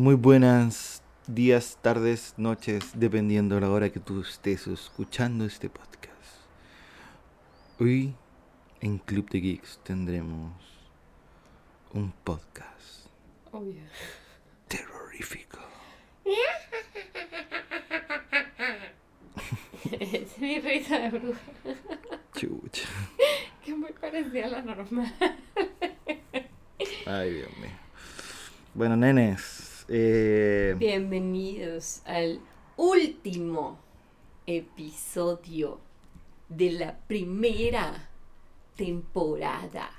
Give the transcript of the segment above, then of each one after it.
Muy buenas días, tardes, noches, dependiendo de la hora que tú estés escuchando este podcast. Hoy en Club de Geeks tendremos un podcast Obvio. terrorífico. es mi risa de bruja, Chucha. que muy parecida a la normal. Ay, Dios mío. Bueno, nenes. Eh, Bienvenidos al último episodio de la primera temporada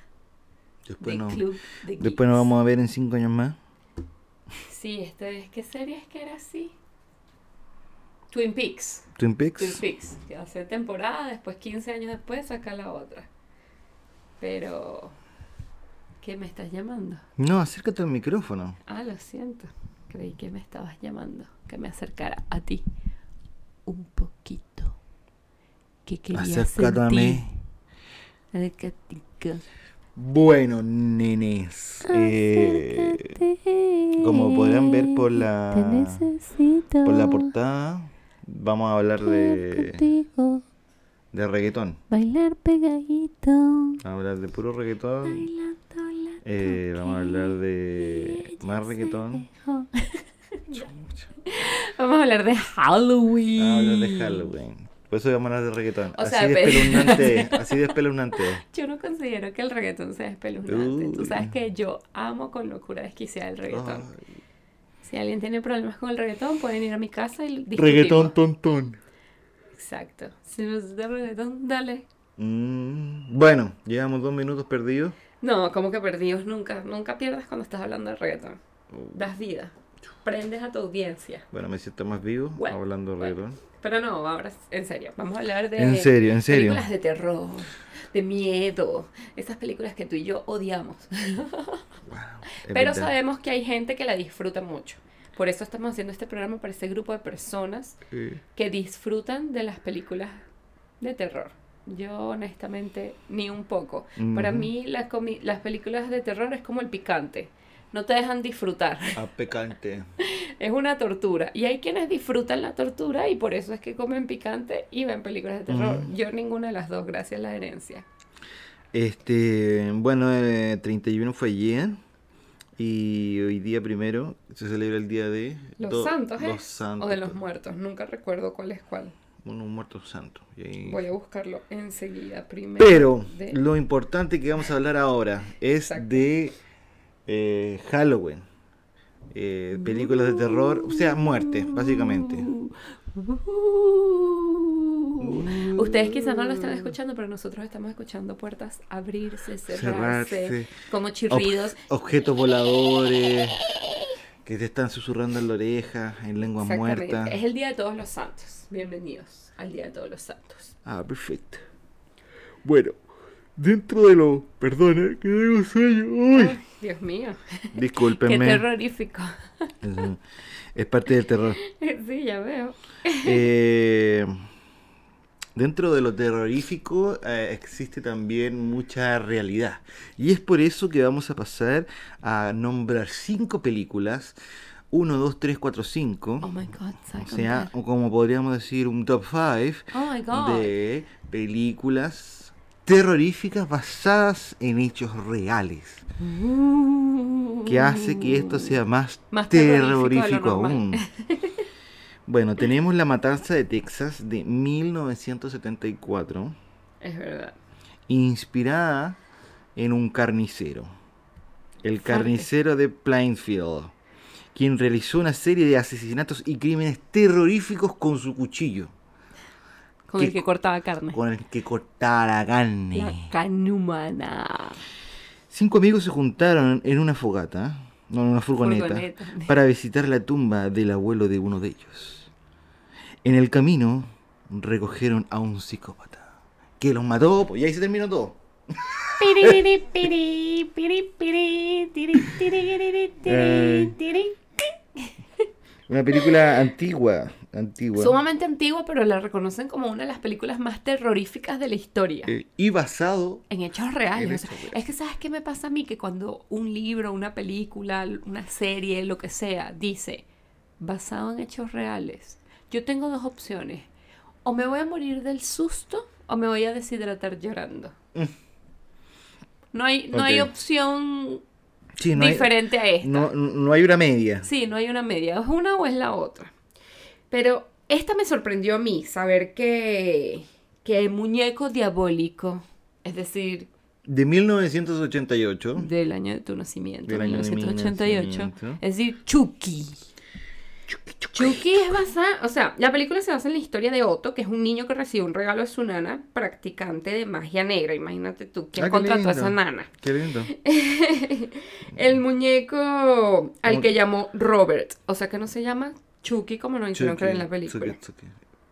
después, de no, Club de después nos vamos a ver en cinco años más. Sí, esto es. ¿Qué serie es que era así? Twin Peaks. Twin Peaks. Twin Peaks. Que hace temporada, después 15 años después saca la otra. Pero. ¿Qué me estás llamando? No, acércate al micrófono. Ah, lo siento. Creí que me estabas llamando. Que me acercara a ti. Un poquito. Que quería Acércate a sentir. mí. Acércate. Bueno, nenes. eh, como podrán ver por la- por la portada, vamos a hablar de, Contigo, de reggaetón. bailar pegadito. Vamos a hablar de puro reggaetón. Bailando la Eh, vamos a hablar de más reggaetón. Vamos a hablar de Halloween. Vamos a hablar de Halloween. Por eso vamos a hablar de reggaetón. O así sea, espeluznante. así espeluznante. Yo no considero que el reggaetón sea espeluznante. Tú Uy. sabes que yo amo con locura desquiciada el reggaetón. Ay, Si alguien tiene problemas con el reggaetón, pueden ir a mi casa y discutimos. reggaetón tontón. Exacto. Si no es de reggaetón, dale. Mm, bueno, llevamos dos minutos perdidos. No, como que perdidos nunca. Nunca pierdas cuando estás hablando de reggaetón. Uh, Das vida. Prendes a tu audiencia. Bueno, me siento más vivo Bueno, hablando de bueno. reggaetón. Pero no, ahora en serio. Vamos a hablar de En serio, en serio. películas de terror, de miedo. Esas películas que tú y yo odiamos. Wow, Pero verdad. sabemos que hay gente que la disfruta mucho. Por eso estamos haciendo este programa para ese grupo de personas que disfrutan de las películas de terror. Yo honestamente ni un poco. Para mí las, comi- las películas de terror es como el picante. No te dejan disfrutar. a pecante. Es una tortura. Y hay quienes disfrutan la tortura y por eso es que comen picante y ven películas de terror. Yo ninguna de las dos, gracias a la herencia. Este, bueno, el 31 fue ayer y hoy día primero se celebra el día de Los santos, ¿eh? los santos, O de los muertos. Nunca recuerdo cuál es cuál. Unos muertos santos. y ahí- Voy a buscarlo enseguida primero. Pero de- lo importante que vamos a hablar ahora es Exacto. de eh, Halloween, eh, películas de terror, o sea, muerte, básicamente. Ustedes quizás no lo están escuchando, pero nosotros estamos escuchando puertas abrirse, cerrarse, Cerrarse. como chirridos. Ob- objetos voladores que te están susurrando en la oreja, en lengua muerta. Es el Día de Todos los Santos. Bienvenidos al Día de Todos los Santos. Ah, perfecto. Bueno, dentro de lo... Perdona, que tengo sueño. Uy. Ay, Dios mío, qué Discúlpenme. terrorífico. Es, es parte del terror. sí, ya veo. Eh, dentro de lo terrorífico eh, existe también mucha realidad. Y es por eso que vamos a pasar a nombrar cinco películas. 1, 2, 3, 4, 5. Oh my god, O ¿sabes sea, o como podríamos decir un top 5 Oh de películas terroríficas basadas en hechos reales. Que hace que esto sea más, Uh. Más terrorífico aún. Bueno, tenemos La Matanza de Texas de 1974, Es verdad. inspirada en un carnicero, el carnicero de Plainfield, quien realizó una serie de asesinatos y crímenes terroríficos con su cuchillo, Con ¿Qué el que cortaba carne. con el que cortaba la carne. La carne humana. Cinco amigos se juntaron en una fogata, no en una furgoneta, Furgoneta. para visitar la tumba del abuelo de uno de ellos. En el camino recogieron a un psicópata que los mató pues, y ahí se terminó todo. Una película antigua, antigua. Sumamente antigua, pero la reconocen como una de las películas más terroríficas de la historia. Eh, y basado En hechos reales. En o sea, hechos reales. es que, ¿sabes qué me pasa a mí? Que cuando un libro, una película, una serie, lo que sea, dice basado en hechos reales, yo tengo dos opciones. O me voy a morir del susto o me voy a deshidratar llorando. No hay, no hay opción Sí, no hay- diferente a esta. no, no hay una media. Sí, no hay una media, es una o es la otra. Pero esta me sorprendió a mí, saber que, que el muñeco diabólico, es decir, De 1988. del año de tu nacimiento, Del año de mi 1988, nacimiento. es decir, Chucky. Chucky es basada, o sea, la película se basa en la historia de Otto, que es un niño que recibe un regalo de su nana, practicante de magia negra. Imagínate tú, ¿quién Ah, qué contrató a esa nana? Qué lindo. El muñeco al que llamó Robert. O sea que no se llama Chucky como nos hicieron creer en la película. Chucky, Chucky.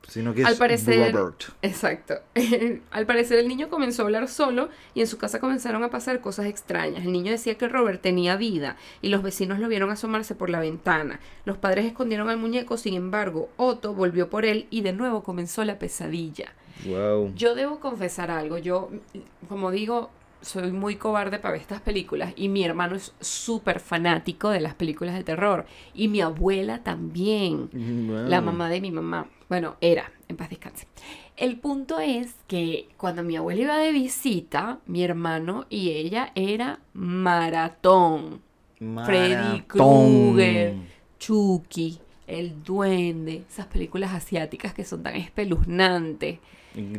Sino que Al es parecer- Robert. Exacto. Al parecer el niño comenzó a hablar solo y en su casa comenzaron a pasar cosas extrañas. El niño decía que Robert tenía vida y los vecinos lo vieron asomarse por la ventana. Los padres escondieron al muñeco, sin embargo, Otto volvió por él y de nuevo comenzó la pesadilla. Wow. Yo debo confesar algo, yo, como digo, soy muy cobarde para ver estas películas y mi hermano es súper fanático de las películas de terror y mi abuela también, la mamá de mi mamá. Bueno, era, en paz descanse. El punto es que cuando mi abuela iba de visita, mi hermano y ella era maratón. Freddy Maratón. Krueger, Chucky, El Duende, esas películas asiáticas que son tan espeluznantes.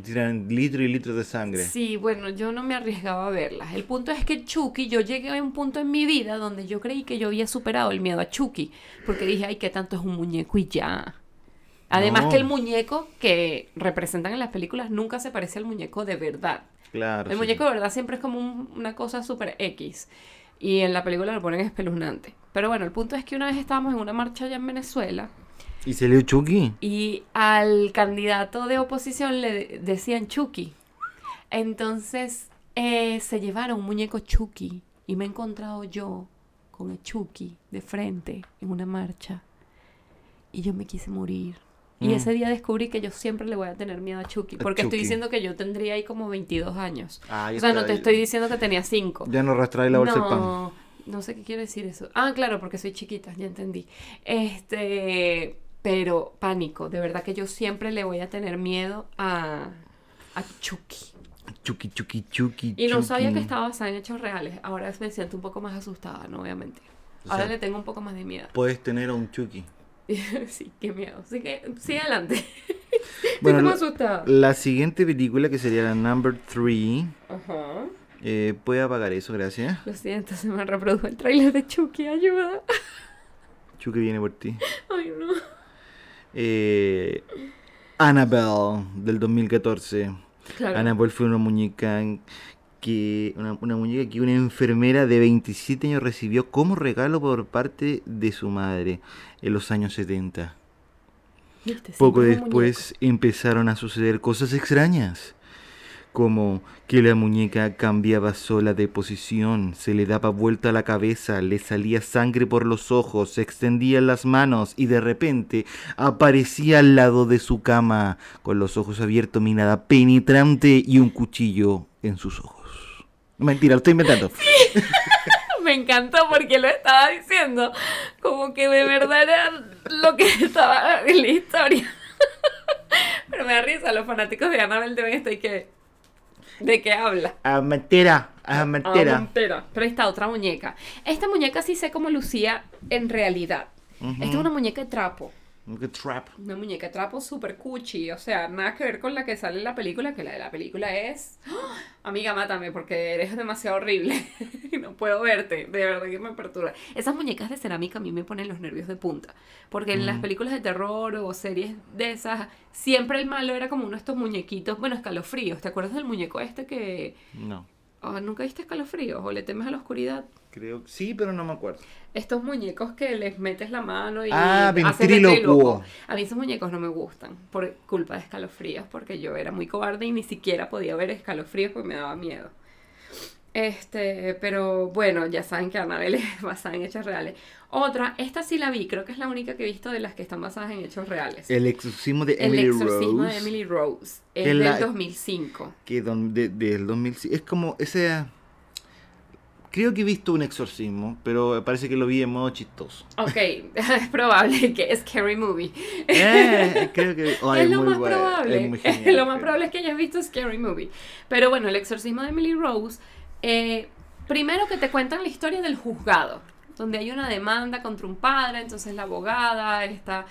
Tiran litros y litros de sangre. Sí, bueno, yo no me arriesgaba a verlas. El punto es que Chucky, yo llegué a un punto en mi vida donde yo creí que yo había superado el miedo a Chucky, porque dije, ay, qué tanto es un muñeco y ya. Además No. que el muñeco que representan en las películas nunca se parece al muñeco de verdad. Claro. El sí. muñeco de verdad siempre es como un- una cosa súper X. Y en la película lo ponen espeluznante. Pero bueno, el punto es que una vez estábamos en una marcha allá en Venezuela ¿Y se leo Chucky? y al candidato de oposición le de- decían Chucky. Entonces eh, se llevaron un muñeco Chucky y me he encontrado yo con el Chucky de frente en una marcha y yo me quise morir. Y Mm. ese día descubrí que yo siempre le voy a tener miedo a Chucky, porque estoy diciendo que yo tendría ahí como 22 años. Ah, O sea, no te estoy diciendo que tenía 5. Ya no arrastráis la bolsa del pan. No, no sé qué quiere decir eso. Ah, claro, porque soy chiquita, ya entendí. Este, pero pánico, de verdad que yo siempre le voy a tener miedo a, a Chucky. Chucky, Chucky, Chucky. Y no sabía que estaba basada en hechos reales. Ahora me siento un poco más asustada, no voy a mentir. O Ahora sea- le tengo un poco más de miedo. Puedes tener a un Chucky. sí, qué miedo. Así que, sí, adelante. Bueno, Estoy como la- asustada. La siguiente película, que sería la number 3, Ajá. eh, puede apagar eso, gracias. Lo siento, se me reprodujo el tráiler de Chucky, ayuda. Chucky viene por ti. Ay, no. Eh, Annabelle, del 2014. Claro. Annabelle fue una muñeca que una, una muñeca que una enfermera de 27 años recibió como regalo por parte de su madre en los años 70. ¿Viste? Poco después empezaron a suceder cosas extrañas, como que la muñeca cambiaba sola de posición, se le daba vuelta la cabeza, le salía sangre por los ojos, se extendían las manos y de repente aparecía al lado de su cama, con los ojos abiertos, mirada penetrante y un cuchillo en sus ojos. Mentira, lo estoy inventando. Me encantó porque lo estaba diciendo como que de verdad era lo que estaba en la historia. Pero me da risa, los fanáticos de Annabelle deben estar que... ¿De qué habla? Ah, mentira, ah, Ah, mentira. mentira. Pero ahí está otra muñeca. Esta muñeca sí sé cómo lucía en realidad. Esta es una muñeca de trapo. Trap. Una muñeca trapo super cuchi. O sea, nada que ver con la que sale en la película, que la de la película es... ¡Ah! Amiga, mátame porque eres demasiado horrible. no puedo verte. De verdad que me perturba. Esas muñecas de cerámica a mí me ponen los nervios de punta. Porque en las películas de terror o series de esas, siempre el malo era como uno de estos muñequitos, bueno, escalofríos. ¿Te acuerdas del muñeco este que... No, ah, ¿Nunca viste escalofríos o le temes a la oscuridad? creo que sí, pero no me acuerdo. Estos muñecos que les metes la mano y Ah, ventrílocuo. A mí esos muñecos no me gustan por culpa de escalofríos, porque yo era muy cobarde y ni siquiera podía ver escalofríos porque me daba miedo. Este, pero bueno, ya saben que Annabelle es basada en hechos reales. Otra, esta sí la vi, creo que es la única que he visto de las que están basadas en hechos reales. El exorcismo de El Emily exorcismo Rose. de Emily Rose. Es Que del la- 2005. Que don- de- del 2005. Es como ese. Creo que he visto un exorcismo, pero parece que lo vi en modo chistoso. Ok, es probable que es Scary Movie. Eh, creo que. ay, es lo muy más bueno, probable. es muy genial. lo más probable es que hayas visto Scary Movie. Pero bueno, el exorcismo de Emily Rose. Eh, primero que te cuentan la historia del juzgado, donde hay una demanda contra un padre, entonces la abogada está.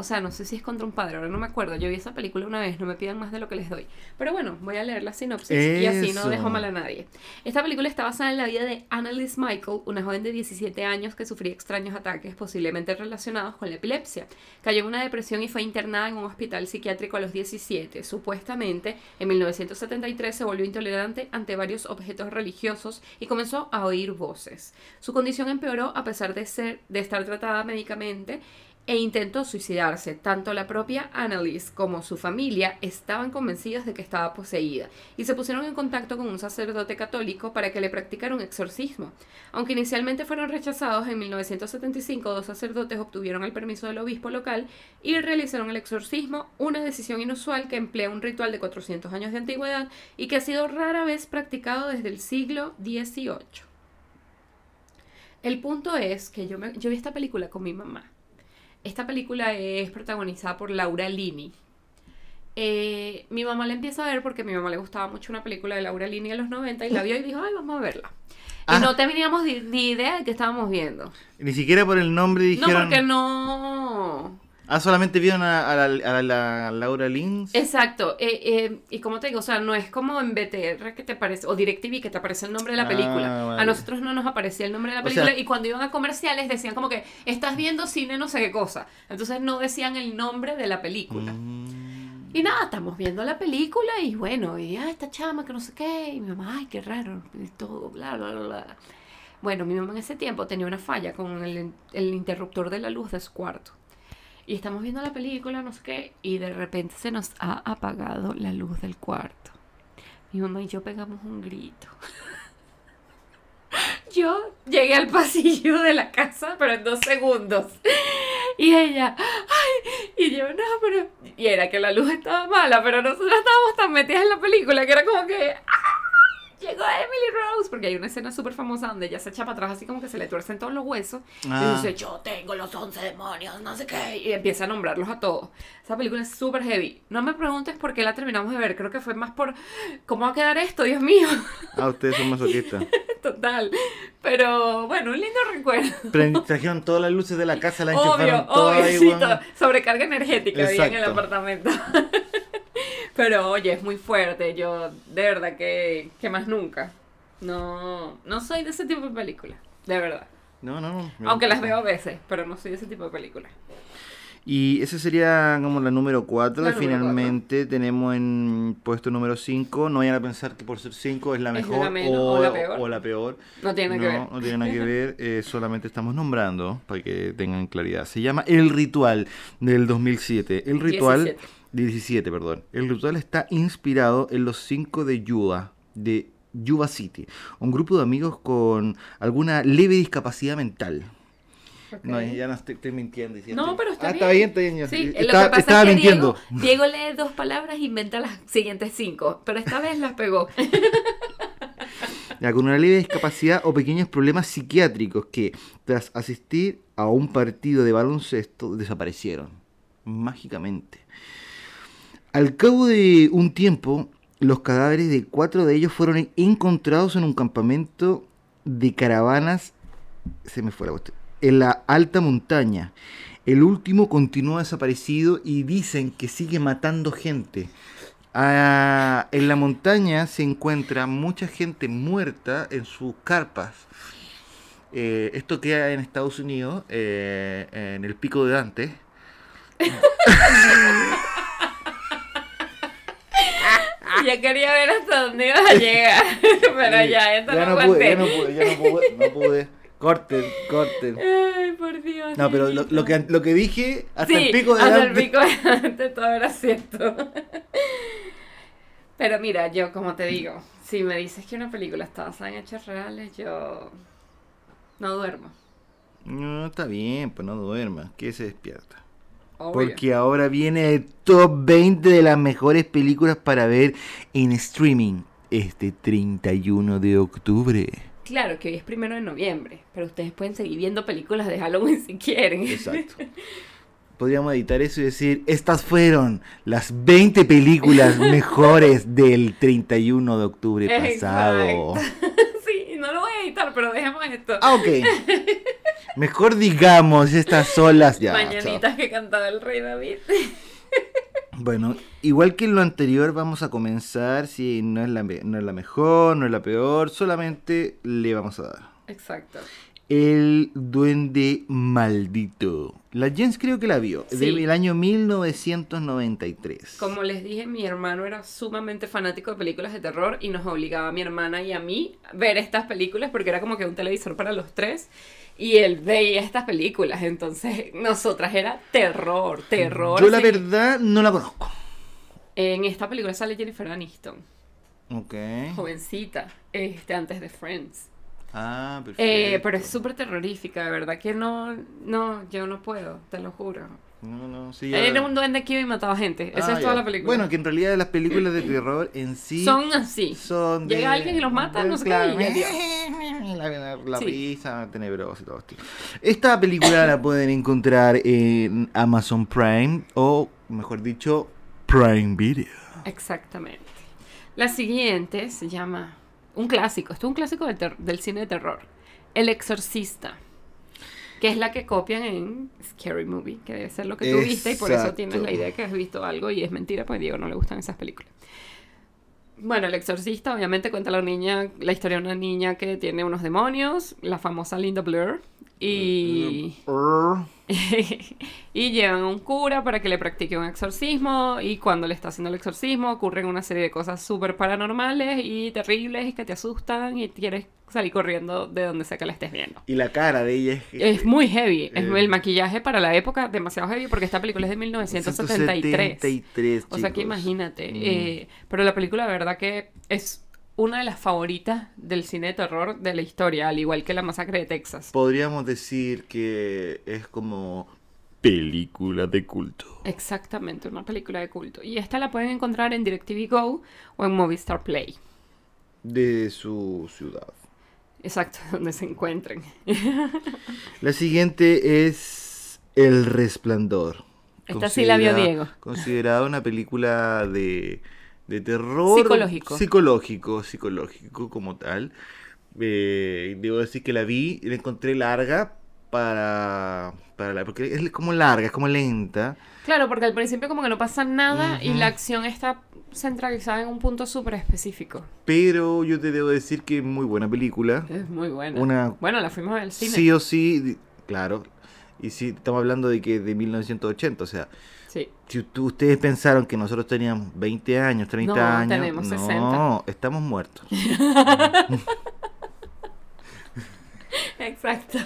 O sea, no sé si es contra un padre, ahora no me acuerdo. Yo vi esa película una vez, no me pidan más de lo que les doy. Pero bueno, voy a leer la sinopsis y así no dejo mal a nadie. Esta película está basada en la vida de Annalise Michael, una joven de 17 años que sufría extraños ataques, posiblemente relacionados con la epilepsia. Cayó en una depresión y fue internada en un hospital psiquiátrico a los 17. Supuestamente, en 1973 se volvió intolerante ante varios objetos religiosos y comenzó a oír voces. Su condición empeoró a pesar de, ser, de estar tratada médicamente e intentó suicidarse. Tanto la propia Annalise como su familia estaban convencidos de que estaba poseída y se pusieron en contacto con un sacerdote católico para que le practicara un exorcismo. Aunque inicialmente fueron rechazados, en 1975 dos sacerdotes obtuvieron el permiso del obispo local y realizaron el exorcismo, una decisión inusual que emplea un ritual de 400 años de antigüedad y que ha sido rara vez practicado desde el siglo XVIII. El punto es que yo, me- yo vi esta película con mi mamá. Esta película es protagonizada por Laura Linney. Eh, mi mamá la empieza a ver porque a mi mamá le gustaba mucho una película de Laura Linney en los 90 y la vio y dijo, ay, vamos a verla. Y Ah. no teníamos ni, idea de qué estábamos viendo. Ni siquiera por el nombre No, dijeron. porque no... Ah, solamente vieron a, a la, a la Laura Lins. Exacto. eh, eh, y como te digo, o sea, no es como en BTR que te aparece, o DirecTV que te aparece el nombre de la Ah, película. vale. A nosotros no nos aparecía el nombre de la O película sea- y cuando iban a comerciales decían como que estás viendo cine no sé qué cosa. Entonces no decían el nombre de la película. Mm. Y nada, estamos viendo la película y bueno, y ah, esta chama que no sé qué, y mi mamá, ay, qué raro, y todo, bla, bla, bla, bla. Bueno, mi mamá en ese tiempo tenía una falla con el, el interruptor de la luz de su cuarto. Y estamos viendo la película, no sé qué, y de repente se nos ha apagado la luz del cuarto. Mi mamá y yo pegamos un grito. Yo llegué al pasillo de la casa, pero en dos segundos. Y ella, ay, y yo, no, pero. Y era que la luz estaba mala, pero nosotros estábamos tan metidas en la película que era como que. ¡ah! Porque hay una escena súper famosa donde ella se echa para atrás, así como que se le tuercen todos los huesos. Ah. Y dice, yo tengo los 11 demonios, no sé qué. Y empieza a nombrarlos a todos. Esa película es súper heavy. No me preguntes por qué la terminamos de ver. Creo que fue más por. ¿Cómo va a quedar esto, Dios mío? Ah, ustedes son masoquistas. Total. Pero bueno, un lindo recuerdo. Trajeron todas las luces de la casa, la Obvio, enchufaron obvio, ahí, sí, sobrecarga energética había en el apartamento. Pero oye, es muy fuerte. Yo, de verdad que, que más nunca. No, no soy de ese tipo de películas. De verdad. No, no, no. Aunque las veo a veces, pero no soy de ese tipo de películas. Y esa sería como la número 4. La Y número finalmente tenemos en puesto número 5. No vayan a pensar que por ser 5 es la Es la mejor menos o, o la peor. o la peor. No tiene no, nada que ver. no tiene nada que ver. eh, solamente estamos nombrando para que tengan claridad. Se llama El Ritual del 2007. El Ritual. 17. 17, perdón. El ritual está inspirado en los 5 de Yuba, de Yuba City, un grupo de amigos con alguna leve discapacidad mental. No, ya no estoy, estoy mintiendo. diciendo- No, pero está ah, bien. está bien, está bien. ya. Sí, lo estaba que pasa estaba es que mintiendo. Diego, Diego lee dos palabras e inventa las siguientes cinco, pero esta vez las pegó. Ya, con una leve discapacidad o pequeños problemas psiquiátricos que, tras asistir a un partido de baloncesto, desaparecieron mágicamente. Al cabo de un tiempo, los cadáveres de cuatro de ellos fueron encontrados en un campamento de caravanas, se me fue la cuestión, en la alta montaña. El último continúa desaparecido y dicen que sigue matando gente. Ah, en la montaña se encuentra mucha gente muerta en sus carpas. Eh, esto queda en Estados Unidos, eh, en el pico de Dante. Ya quería ver hasta dónde ibas a llegar, pero ya, esto no, no pude, ya no pude, ya no pude, no pude. Corten, corten. Ay, por Dios. No, pero lo, lo que, lo que dije, hasta sí, el pico de hasta el pico de Dante todo era cierto. Pero mira, yo como te digo, si me dices que una película está basada en hechos reales, yo no duermo. No, está bien, pues no duermas, que se despierta. Obvio. Porque ahora viene el top 20 de las mejores películas para ver en streaming este 31 de octubre. Claro que hoy es primero de noviembre, pero ustedes pueden seguir viendo películas de Halloween si quieren. Exacto. Podríamos editar eso y decir, estas fueron las 20 películas mejores del 31 de octubre pasado. Sí, no lo voy a editar, pero dejemos esto. Ah, ok. Mejor digamos, estas son las ya. Mañanitas que cantaba el rey David. Bueno, igual que en lo anterior, vamos a comenzar. Si no es, la, no es la mejor, no es la peor, solamente le vamos a dar. Exacto. El Duende Maldito. La Jens creo que la vio, Sí. del año 1993. Como les dije, mi hermano era sumamente fanático de películas de terror y nos obligaba a mi hermana y a mí a ver estas películas porque era como que un televisor para los tres y él veía estas películas. Entonces, nosotras era terror, terror. Yo la sí. verdad no la conozco. En esta película sale Jennifer Aniston, Ok. jovencita, este, antes de Friends. Ah, perfecto. Eh, pero es súper terrorífica, de verdad que no, no, yo no puedo, te lo juro. No, no, sí. Era un duende que iba y mataba gente, esa Ah, es toda ya. la película. Bueno, que en realidad las películas de terror en sí Son así. son de- Llega alguien y los mata, no sé qué. La, la- la Sí. risa tenebrosa y todo esto. Esta película la pueden encontrar en Amazon Prime o, mejor dicho, Prime Video. Exactamente. La siguiente se llama un clásico, esto es un clásico del cine de terror, El Exorcista, que es la que copian en Scary Movie, que debe ser lo que tú viste y por eso tienes la idea de que has visto algo y es mentira, pues Diego no le gustan esas películas. Bueno, El Exorcista obviamente cuenta la niña, la historia de una niña que tiene unos demonios, la famosa Linda Blair, y... Y llevan a un cura para que le practique un exorcismo y cuando le está haciendo el exorcismo ocurren una serie de cosas súper paranormales y terribles y que te asustan y quieres salir corriendo de donde sea que la estés viendo. Y la cara de ella es... Es muy heavy, es Eh. el maquillaje para la época demasiado heavy porque esta película es de 1973. 173, O sea que imagínate, Mm. eh, pero la película de verdad que es una de las favoritas del cine de terror de la historia, al igual que La Masacre de Texas. Podríamos decir que es como película de culto. Exactamente, una película de culto. Y esta la pueden encontrar en DirecTV Go o en Movistar Play. De su ciudad. Exacto, donde se encuentren. La siguiente es El Resplandor. Esta sí la vio Diego. Considerada una película de, de terror. Psicológico. Psicológico, psicológico como tal. Eh, debo decir que la vi la encontré larga para, para la... Porque es como larga, es como lenta. Claro, porque al principio como que no pasa nada y la acción está centralizada en un punto súper específico. Pero yo te debo decir que es muy buena película. Es muy buena. Una Bueno, la fuimos al cine. sí o sí, claro. Y sí, estamos hablando de que de 1980, o sea, Sí. Si tú- ustedes pensaron que nosotros teníamos 20 años, 30 No, años, tenemos no, 60. estamos muertos. Exacto.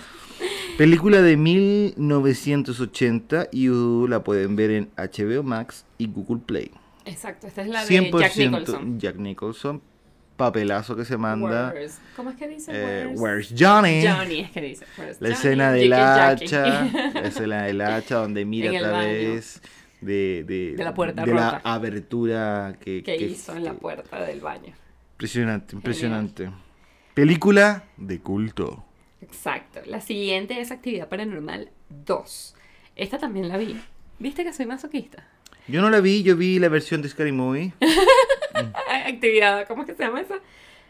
Película de 1980 y uh, la pueden ver en HBO Max y Google Play. Exacto, esta es la de 100% Jack Nicholson. Jack Nicholson, papelazo que se manda. Where's- ¿Cómo es que dice? Eh, Where's- Where's Johnny? Johnny es que dice. Where's La Johnny? escena del hacha, la escena del hacha donde mira a través de, de, De la puerta de la abertura que, que que- hizo en la puerta del baño. Impresionante, impresionante. Película de culto. Exacto. La siguiente es Actividad Paranormal 2. Esta también la vi. ¿Viste que soy masoquista? Yo no la vi, yo vi la versión de Scary Movie. Actividad, ¿cómo es que se llama esa?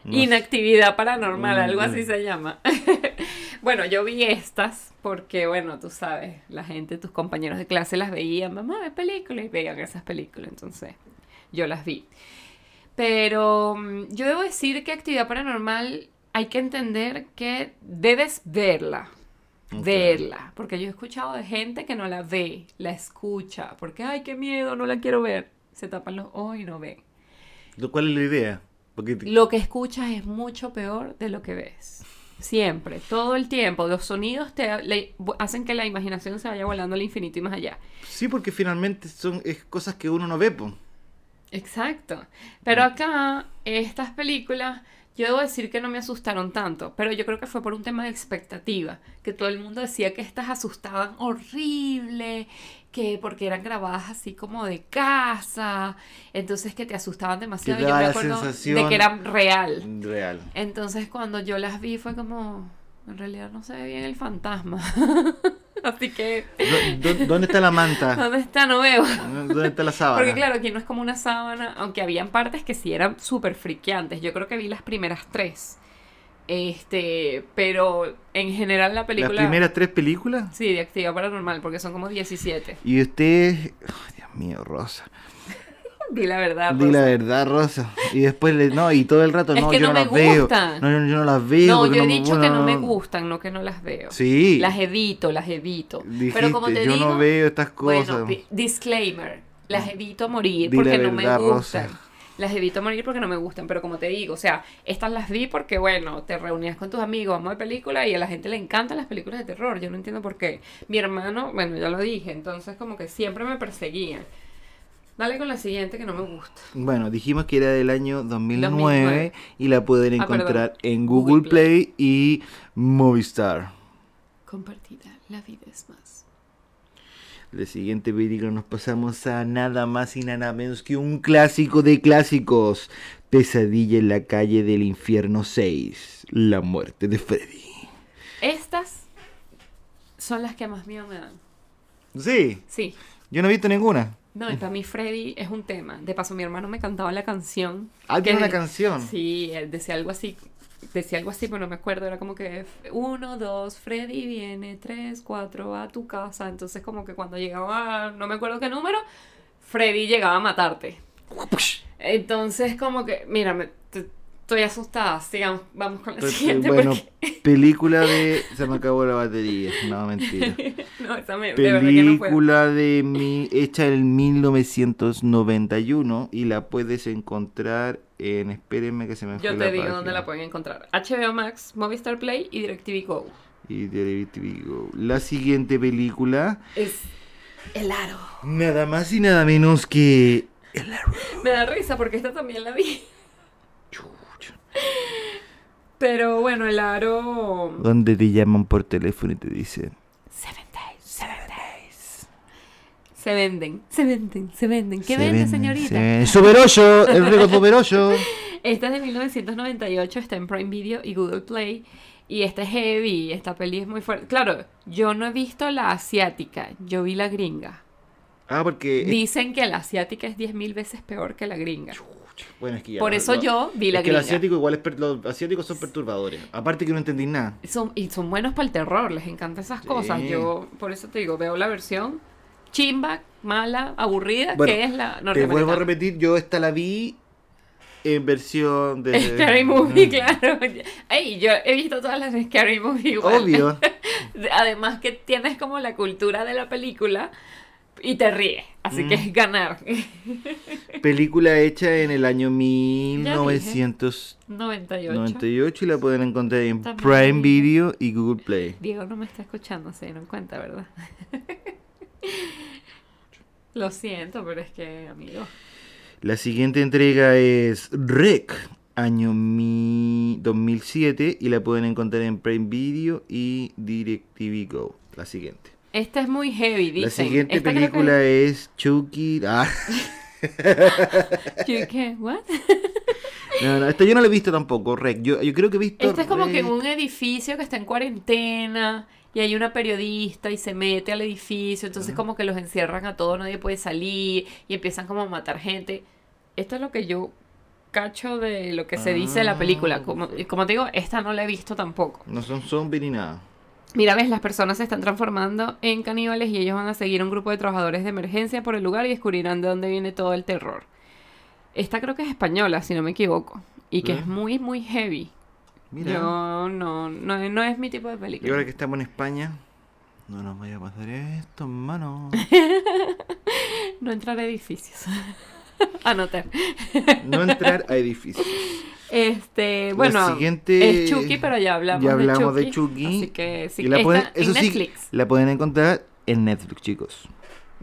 No. Inactividad paranormal, algo Mm, así mm. se llama. bueno, yo vi estas porque, bueno, tú sabes, la gente, tus compañeros de clase las veían, mamá, ve películas y veían esas películas, entonces yo las vi. Pero mm, yo debo decir que actividad paranormal hay que entender que debes verla. Verla, porque yo he escuchado de gente que no la ve, la escucha, porque ay, qué miedo, no la quiero ver. Se tapan los ojos y no ven. Lo- ¿Cuál es la idea? Porque Lo que escuchas es mucho peor de lo que ves. Siempre, todo el tiempo. Los sonidos te le- hacen que la imaginación se vaya volando al infinito y más allá. sí, porque finalmente son es cosas que uno no ve, po. Exacto. Pero acá, estas películas, yo debo decir que no me asustaron tanto, pero yo creo que fue por un tema de expectativa, que todo el mundo decía que estas asustaban horrible, que porque eran grabadas así como de casa, entonces que te asustaban demasiado. Yo me acuerdo de que eran real. Real. Entonces cuando yo las vi fue como, en realidad no se ve bien el fantasma. así que, ¿Dó- dó- ¿Dónde está la manta? ¿dónde está? No veo. ¿Dónde está la sábana? Porque claro, aquí no es como una sábana, aunque habían partes que sí eran súper friqueantes. Yo creo que vi las primeras tres. Este, pero en general la película... Las primeras tres películas. Sí, de actividad paranormal, porque son como 17. Y usted. Dios mío, Rosa. Di la verdad. Di Rosa. la verdad, Rosa. Y después le. No, y todo el rato, Es no, que yo no no, me las veo. No, yo, yo no las veo. No, yo he dicho que no me gustan, no que no las veo. Sí. Las evito, las evito. Dijiste, pero como te yo digo, no veo estas cosas. Bueno, disclaimer, las evito a morir Di porque no me verdad, gustan. Rosa. Las evito morir porque no me gustan, pero como te digo, o sea, estas las vi porque, bueno, te reunías con tus amigos, vamos a ver películas y a la gente le encantan las películas de terror. Yo no entiendo por qué. Mi hermano, bueno, ya lo dije, entonces como que siempre me perseguían. Dale con la siguiente que no me gusta. Bueno, dijimos que era del año 2009, 2009. y la pueden Ah, encontrar en Google Google Play y Movistar. Compartida, la vida es más. La siguiente película nos pasamos a nada más y nada menos que un clásico de clásicos. Pesadilla en la calle del infierno 6. La muerte de Freddy. Estas son las que más miedo me dan. Sí, Sí. yo no he visto ninguna. No, y para mí Freddy es un tema. De paso, mi hermano me cantaba la canción. Ah, tiene una canción. Sí, él decía algo así. Decía algo así, pero no me acuerdo. Era como que uno, dos, Freddy viene, tres, cuatro, a tu casa. Entonces, como que cuando llegaba, no me acuerdo qué número, Freddy llegaba a matarte. Entonces, como que, mira, me- estoy asustada. Sigamos, vamos con la Entonces, siguiente. bueno, porque- película de... Se me acabó la batería. No, mentira. no, esa me, de verdad que no. Película de mi, hecha en 1991 y la puedes encontrar en... Espérenme que se me fue Yo la te digo página. dónde la pueden encontrar. HBO Max, Movistar Play y DirecTV Go. Y de- te digo, La siguiente película, Es El Aro. nada más y nada menos que... El Aro. Me da risa porque esta también la vi. Pero bueno, El Aro... Donde te llaman por teléfono y te dicen... Seven Days, Seven Days. Se venden, se venden, se venden. ¿Qué "Se vende, venden, señorita? se venden". ¡Superollo! ¡El rico Superollo! Esta es de 1998, está en Prime Video y Google Play. Y esta es heavy, esta peli es muy fuerte. Claro, yo no he visto la asiática, yo vi la gringa. Ah, porque... Dicen que la asiática es 10.000 veces peor que la gringa. Bueno, es que ya Por eso lo- yo vi la es que el asiático igual es los asiáticos son perturbadores. Aparte que no entendí nada. Son, y son buenos para el terror, les encantan esas cosas. Yo, por eso te digo, veo la versión chimba, mala, aburrida, Bueno, que es la Te norteamericana. vuelvo a repetir, yo esta la vi en versión de... Scary Movie, claro. Ey, yo he visto todas las Scary Movie igual. Obvio. Además que tienes como la cultura de la película y te ríes. Así que Mm. es ganar. Película hecha en el año 1998 98. y la pueden encontrar en También. Prime Video y Google Play. Diego no me está escuchando, se dieron cuenta, ¿verdad? Lo siento, pero es que, amigo. La siguiente entrega es Rec, año mi 2007 y la pueden encontrar en Prime Video y DirecTV Go. La siguiente. Esta es muy heavy, dicen. La siguiente Esta creo que- película es Chucky. Ah. ¿Qué? ¿What? no, no, esta yo no la he visto tampoco, Rec. Yo, yo creo que he visto. Este es como que en un edificio que está en cuarentena y hay una periodista y se mete al edificio, entonces como que los encierran a todos, nadie puede salir y empiezan como a matar gente. Esto es lo que yo cacho de lo que se dice de la película. Como, y como te digo, esta no la he visto tampoco. No son zombies ni nada. Mira, ves, las personas se están transformando en caníbales y ellos van a seguir un grupo de trabajadores de emergencia por el lugar y descubrirán de dónde viene todo el terror. Esta creo que es española, si no me equivoco, y que ¿Eh? es muy, muy heavy. Mira. Yo no, no, no es mi tipo de Y película. ahora que estamos en España, no nos vaya a pasar esto, mano. No entrar a edificios. Anotar. No entrar a edificios. Este, La bueno, siguiente- es Chucky, pero ya hablamos, ya hablamos de, de Chucky. Así que sí, y la en sí, Netflix. la pueden encontrar en Netflix, chicos.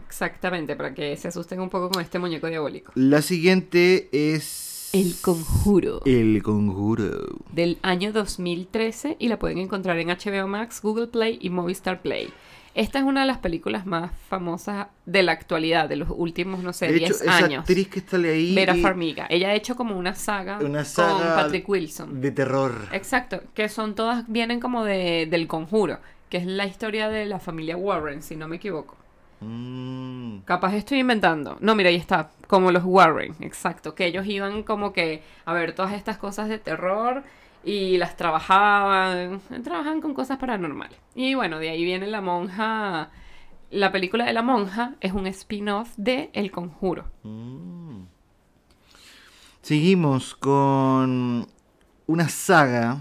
Exactamente, para que se asusten un poco con este muñeco diabólico. La siguiente es... El Conjuro. El Conjuro. Del año 2013 y la pueden encontrar en HBO Max, Google Play y Movistar Play. Esta es una de las películas más famosas de la actualidad, de los últimos, no sé, De 10 hecho, esa años. actriz que está ahí... Vera Farmiga. Ella ha hecho como una saga, Una saga con Patrick Wilson. De terror. Exacto, que son todas, vienen como de, del conjuro, que es la historia de la familia Warren, si no me equivoco. Mm. Capaz estoy inventando. No, mira, ahí está, como los Warren, exacto, que ellos iban como que a ver todas estas cosas de terror y las trabajaban, trabajaban con cosas paranormales. Y bueno, de ahí viene la monja, la película de la monja es un spin-off de El Conjuro. Mm. Seguimos con una saga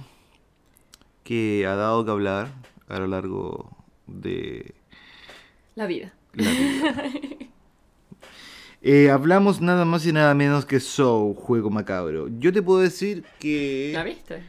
que ha dado que hablar a lo largo de La vida. la vida. Eh, hablamos nada más y nada menos que Soul, Juego Macabro. Yo te puedo decir que ¿La viste?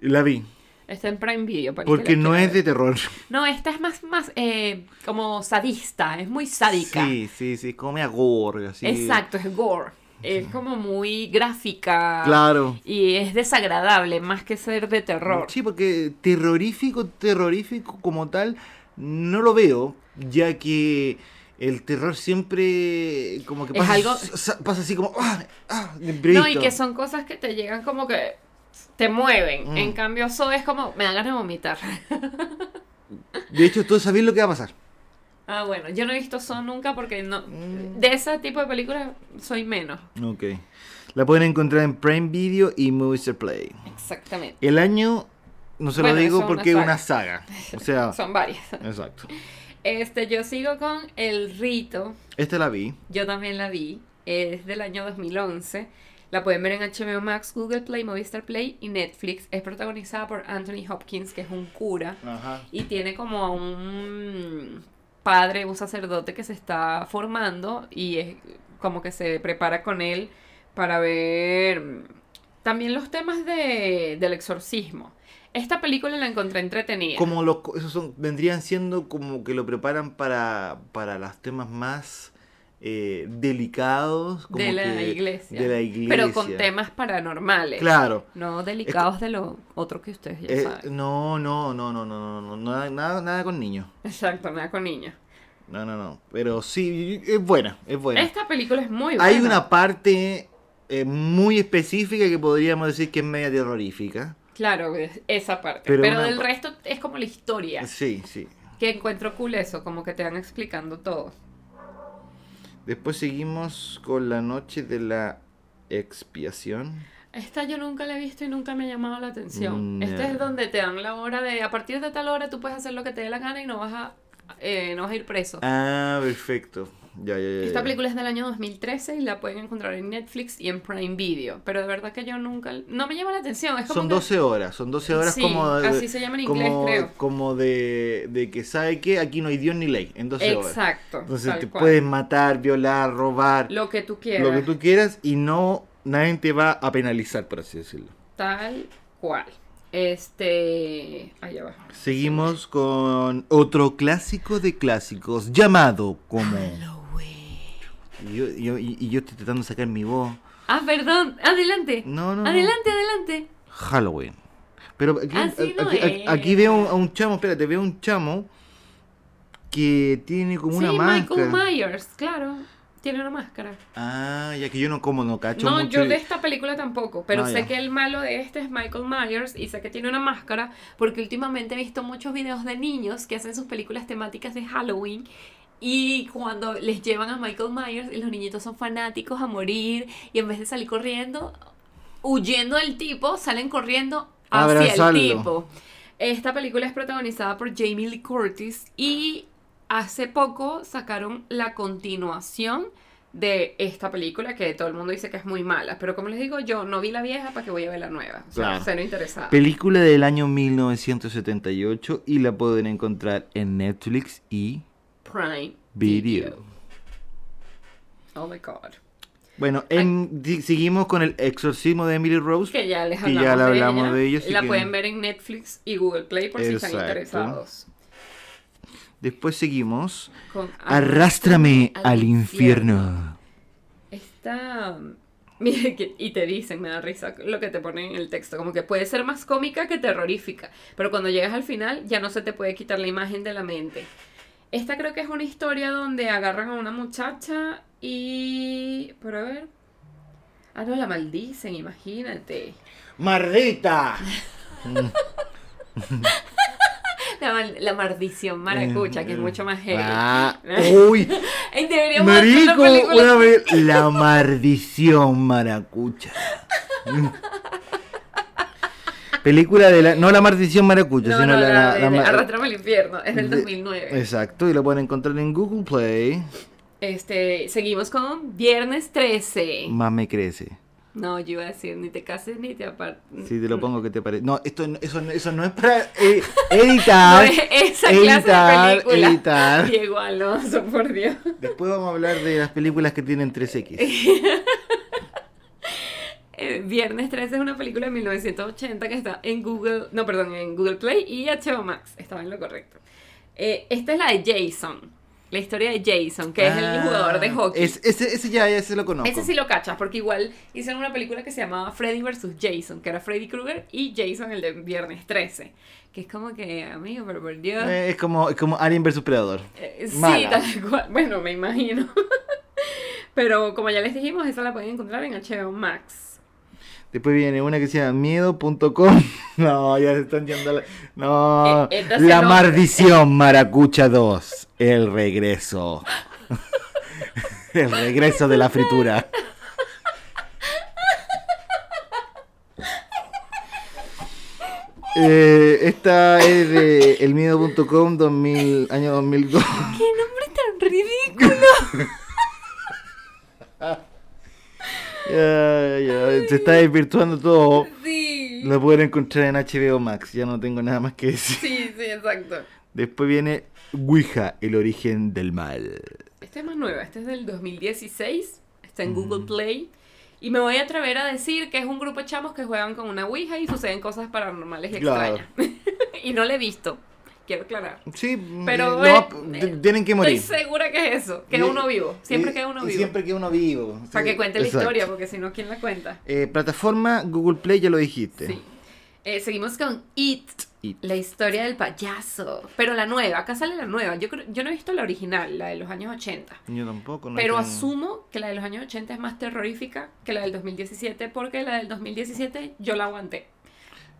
La vi, Está en Prime Video. para porque no es de terror. No, esta es más, más eh, como sadista, es muy sádica. Sí, sí, sí, come a gore, así. Exacto, es gore. Es como muy gráfica. Claro. Y es desagradable, más que ser de terror. Sí, porque terrorífico, terrorífico como tal, no lo veo, ya que el terror siempre como que Es pasa, algo- sa- pasa así como... ¡Ah! ¡Ah! No, y que son cosas que te llegan como que te mueven. Mm. En cambio, eso es como, me dan ganas de vomitar. De hecho, tú sabes lo que va a pasar. ah, bueno, yo no he visto eso nunca porque no. Mm. De ese tipo de películas soy menos. Ok. La pueden encontrar en Prime Video y Movistar Play. Exactamente. El año, no se Bueno, lo digo porque es una una saga. O sea, Son varias. exacto. Este, yo sigo con El Rito. Esta la vi. Yo también la vi. Es del año 2011. La pueden ver en HBO Max, Google Play, Movistar Play y Netflix. Es protagonizada por Anthony Hopkins, que es un cura. Ajá. Y tiene como a un padre, un sacerdote que se está formando y es como que se prepara con él para ver también los temas de, del exorcismo. Esta película la encontré entretenida. Como los, esos son, vendrían siendo como que lo preparan para, para los temas más eh, delicados. Como de la que- iglesia. De la iglesia. Pero con temas paranormales. Claro. No delicados de lo otro que ustedes ya Eh, saben. no, no, no, no, no, no, no, nada, nada, nada con niños. Exacto, nada con niños. No, no, no. Pero sí, es buena, es buena. Esta película es muy buena. Hay una parte eh, muy específica que podríamos decir que es media terrorífica. Claro, es- esa parte. Pero del pa- resto es como la historia. Sí, sí. Que encuentro cool eso, como que te van explicando todo. Después seguimos con la noche de la expiación. Esta yo nunca la he visto y nunca me ha llamado la atención. Mm, Esta ya. es donde te dan la hora de, a partir de tal hora tú puedes hacer lo que te dé la gana y no vas a, eh, no vas a ir preso. Ah, perfecto. Ya, ya, ya. Esta película es del año 2013 y la pueden encontrar en Netflix y en Prime Video. Pero de verdad que yo nunca... No me llama la atención. Es como Son que- 12 horas, son 12 horas Sí, como de, así se llama en inglés, como, creo. como de, de que sabe que aquí no hay Dios ni ley en 12 horas. Exacto. Entonces te cual. puedes matar, violar, robar, Lo que tú quieras. lo que tú quieras y no nadie te va a penalizar, por así decirlo. Tal cual. Este... Allá va. Seguimos con otro clásico de clásicos llamado como... Y yo, yo- y, yo estoy tratando de sacar mi voz. Ah, perdón. Adelante. No, no, no. Adelante, adelante. Halloween. Pero aquí, Así no aquí, es. aquí veo a un chamo, espérate, veo un chamo que tiene como una máscara. Michael Myers, claro. Tiene una máscara. Ah, ya que yo no como no cacho No, mucho. yo de esta película tampoco, pero Ah, sé ya. que el malo de este es Michael Myers y sé que tiene una máscara porque últimamente he visto muchos videos de niños que hacen sus películas temáticas de Halloween y cuando les llevan a Michael Myers y los niñitos son fanáticos a morir y en vez de salir corriendo, huyendo del tipo, salen corriendo hacia Abrazarlo. el tipo. Esta película es protagonizada por Jamie Lee Curtis y hace poco sacaron la continuación de esta película que todo el mundo dice que es muy mala. Pero como les digo, yo no vi la vieja para que voy a ver la nueva. O sea, Claro. cero interesada. Película del año 1978 y la pueden encontrar en Netflix y Prime Video. Oh my god. Bueno, en- seguimos con el exorcismo de Emily Rose. Que ya les hablamos, ya de, hablamos ella. de ella, así La que- pueden ver en Netflix y Google Play por si están Exacto. interesados. Después seguimos. Con Arrástrame al infierno. Está. Mire, que- y te dicen, me da risa lo que te ponen en el texto, como que puede ser más cómica que terrorífica, pero cuando llegas al final ya no se te puede quitar la imagen de la mente. Esta creo que es una historia donde agarran a una muchacha y... Pero a ver... Ah, no, la maldicen, imagínate. ¡Mardita! La, mal- la maldición maracucha, que es mucho más heavy. Ah, uy, deberíamos hacer marico, una una vez, la maldición maracucha. Película de la, no la maldición maracucha, No, sino no, la, la, la- Arrástrame al infierno, es del de- 2009. Exacto, y lo pueden encontrar en Google Play. Este, seguimos con Viernes 13. Más me crece. No, yo iba a decir, ni te cases ni te apartes. Si te lo pongo, ¿qué te parece? No, esto, eso, no- eso no es para eh, editar. No es esa editar, clase de película. editar. Diego Alonso, por Dios. Después vamos a hablar de las películas que tienen 3X. Viernes 13 es una película de 1980 que está en Google, no, perdón, en Google Play y HBO Max. Estaba en lo correcto. Eh, esta es la de Jason. La historia de Jason, que es el Ah, jugador de hockey. es- ese, ese ya, ese lo conozco. Ese sí lo cachas, porque igual hicieron una película que se llamaba Freddy vs. Jason, que era Freddy Krueger y Jason el de Viernes 13. Que es como que, amigo, pero por Dios. Eh, es como, es como Alien vs Predador. Eh, sí, tal cual. Bueno, me imagino. pero como ya les dijimos, esa la pueden encontrar en HBO Max. Después viene una que se llama miedo.com. No, ya se están yendo la... No. Eh, la maldición Maracucha 2. El regreso. el regreso de la fritura. Eh, esta es de elmiedo.com 2000, año 2002. ¡Qué nombre tan ridículo! Ya, ya, se está desvirtuando todo. Sí. Lo pueden encontrar en HBO Max, ya no tengo nada más que decir. Sí, sí, exacto. Después viene Ouija, el origen del mal. Esta es más nueva, esta es del 2016, está en Google Play. Y me voy a atrever a decir que es un grupo de chamos que juegan con una Ouija y suceden cosas paranormales y Claro. extrañas. y no la he visto, quiero aclarar. Sí, Pero eh, no, eh, tienen que morir. Estoy segura que es eso, queda Y- uno vivo, siempre queda uno vivo. Siempre queda uno vivo. Para que cuente la historia, porque si no, ¿quién la cuenta? Eh, plataforma Google Play, ya lo dijiste. Sí. Eh, seguimos con It, It. la historia del payaso. Pero la nueva, acá sale la nueva. Yo, creo- yo no he visto la original, la de los años 80. Yo tampoco. No Pero tengo- asumo que la de los años 80 es más terrorífica que la del 2017, porque la del 2017 yo la aguanté.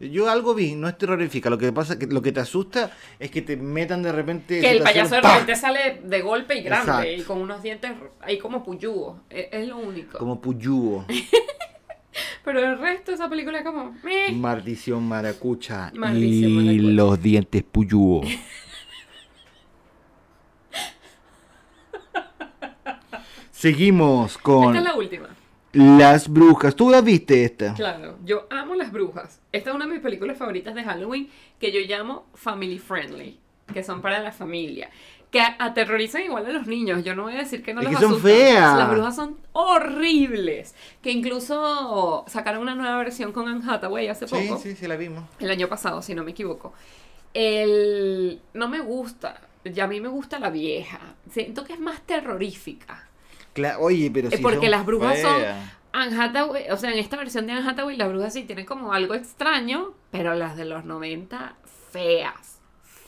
Yo algo vi, no es terrorífica. Lo que pasa que lo que te asusta es que te metan de repente. Que el payaso de repente sale de golpe y grande Exacto. y con unos dientes ahí como puyúos. Es, es lo único. Como Puyúo. Pero el resto de esa película es como... meh. Maldición maracucha. Maldición y maracucha. los dientes Puyúo. Seguimos con Esta es la última. Las Brujas. ¿Tú la viste esta? Claro, yo amo las brujas. Esta es una de mis películas favoritas de Halloween que yo llamo family friendly, que son para la familia. Que aterrorizan igual a los niños. Yo no voy a decir que no Es les que son asustan. feas. Las brujas son horribles. Que incluso sacaron una nueva versión con Anne Hathaway hace Sí, poco. sí, sí, la vimos. El año pasado, si no me equivoco. El... No me gusta. Ya a mí me gusta la vieja. Siento que es más terrorífica. Oye, pero Eh, sí porque son las brujas son-. Anne Hathaway, o sea, en esta versión de Anne Hathaway, las brujas sí tienen como algo extraño, pero las de los 90, feas,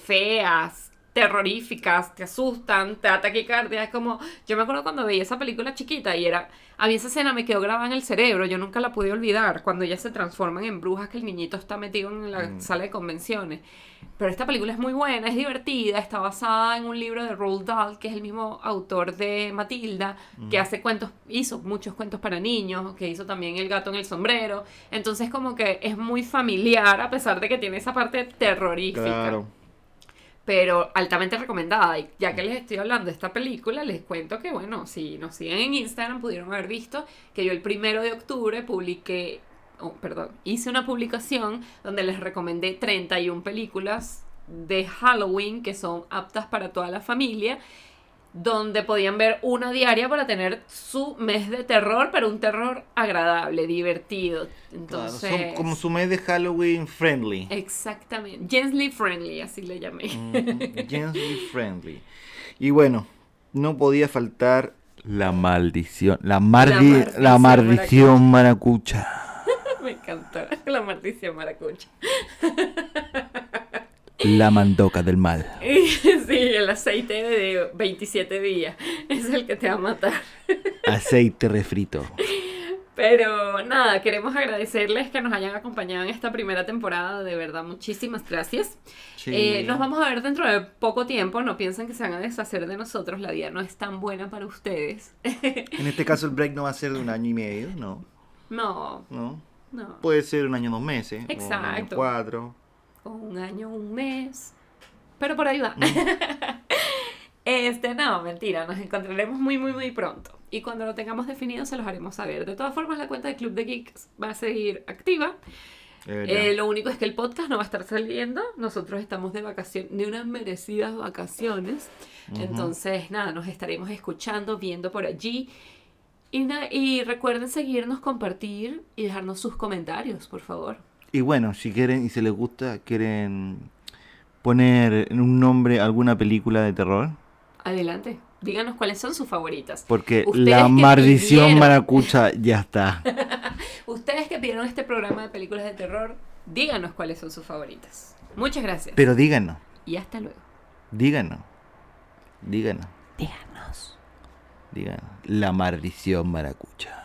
feas, terroríficas, te asustan, te da taquicardia. Es como, yo me acuerdo cuando veía esa película chiquita y era, a mí esa escena me quedó grabada en el cerebro, yo nunca la pude olvidar, cuando ellas se transforman en brujas, que el niñito está metido en la Mm. sala de convenciones. Pero esta película es muy buena, es divertida, está basada en un libro de Roald Dahl, que es el mismo autor de Matilda, que hace cuentos, hizo muchos cuentos para niños, que hizo también El gato en el sombrero. Entonces como que es muy familiar a pesar de que tiene esa parte terrorífica. Claro. Pero altamente recomendada. Y ya que les estoy hablando de esta película, les cuento que, bueno, si nos siguen en Instagram, pudieron haber visto que yo el primero de octubre publiqué, oh, perdón, hice una publicación donde les recomendé 31 películas de Halloween que son aptas para toda la familia. Donde podían ver una diaria para tener su mes de terror, pero un terror agradable, divertido. Entonces, Claro, son como su mes de Halloween friendly. exactamente, gently friendly, así le llamé. Gently friendly. Y bueno, no podía faltar la maldición. La, mardi- la maldición maldición maracucha. Me encantó la maldición maracucha. La mandoca del mal. Sí, el aceite de 27 días es el que te va a matar. Aceite refrito. Pero nada, queremos agradecerles que nos hayan acompañado en esta primera temporada. De verdad, muchísimas gracias. Sí. Eh, nos vamos a ver dentro de poco tiempo. No piensen que se van a deshacer de nosotros. La vida no es tan buena para ustedes. En este caso el break no va a ser de un año y medio, ¿no? No, ¿No? no. Puede ser un año, dos meses. O un año, Exacto. Un año, un mes. Pero por ahí va. este, no, mentira, nos encontraremos muy, muy, muy pronto. Y cuando lo tengamos definido se los haremos saber. De todas formas, la cuenta de Club de Geeks va a seguir activa. verdad. Eh, lo único es que el podcast no va a estar saliendo. Nosotros estamos de vacaciones, de unas merecidas vacaciones. Entonces, nada, nos estaremos escuchando, viendo por allí. Y, y recuerden seguirnos, compartir y dejarnos sus comentarios, por favor. Y bueno, si quieren y se les gusta, quieren poner en un nombre alguna película de terror. Adelante, díganos cuáles son sus favoritas. Porque Ustedes la maldición pidieron. maracucha ya está. Ustedes que pidieron este programa de películas de terror, díganos cuáles son sus favoritas. Muchas gracias. Pero díganos, y hasta luego. díganos, díganos, Díganos. díganos. La maldición maracucha.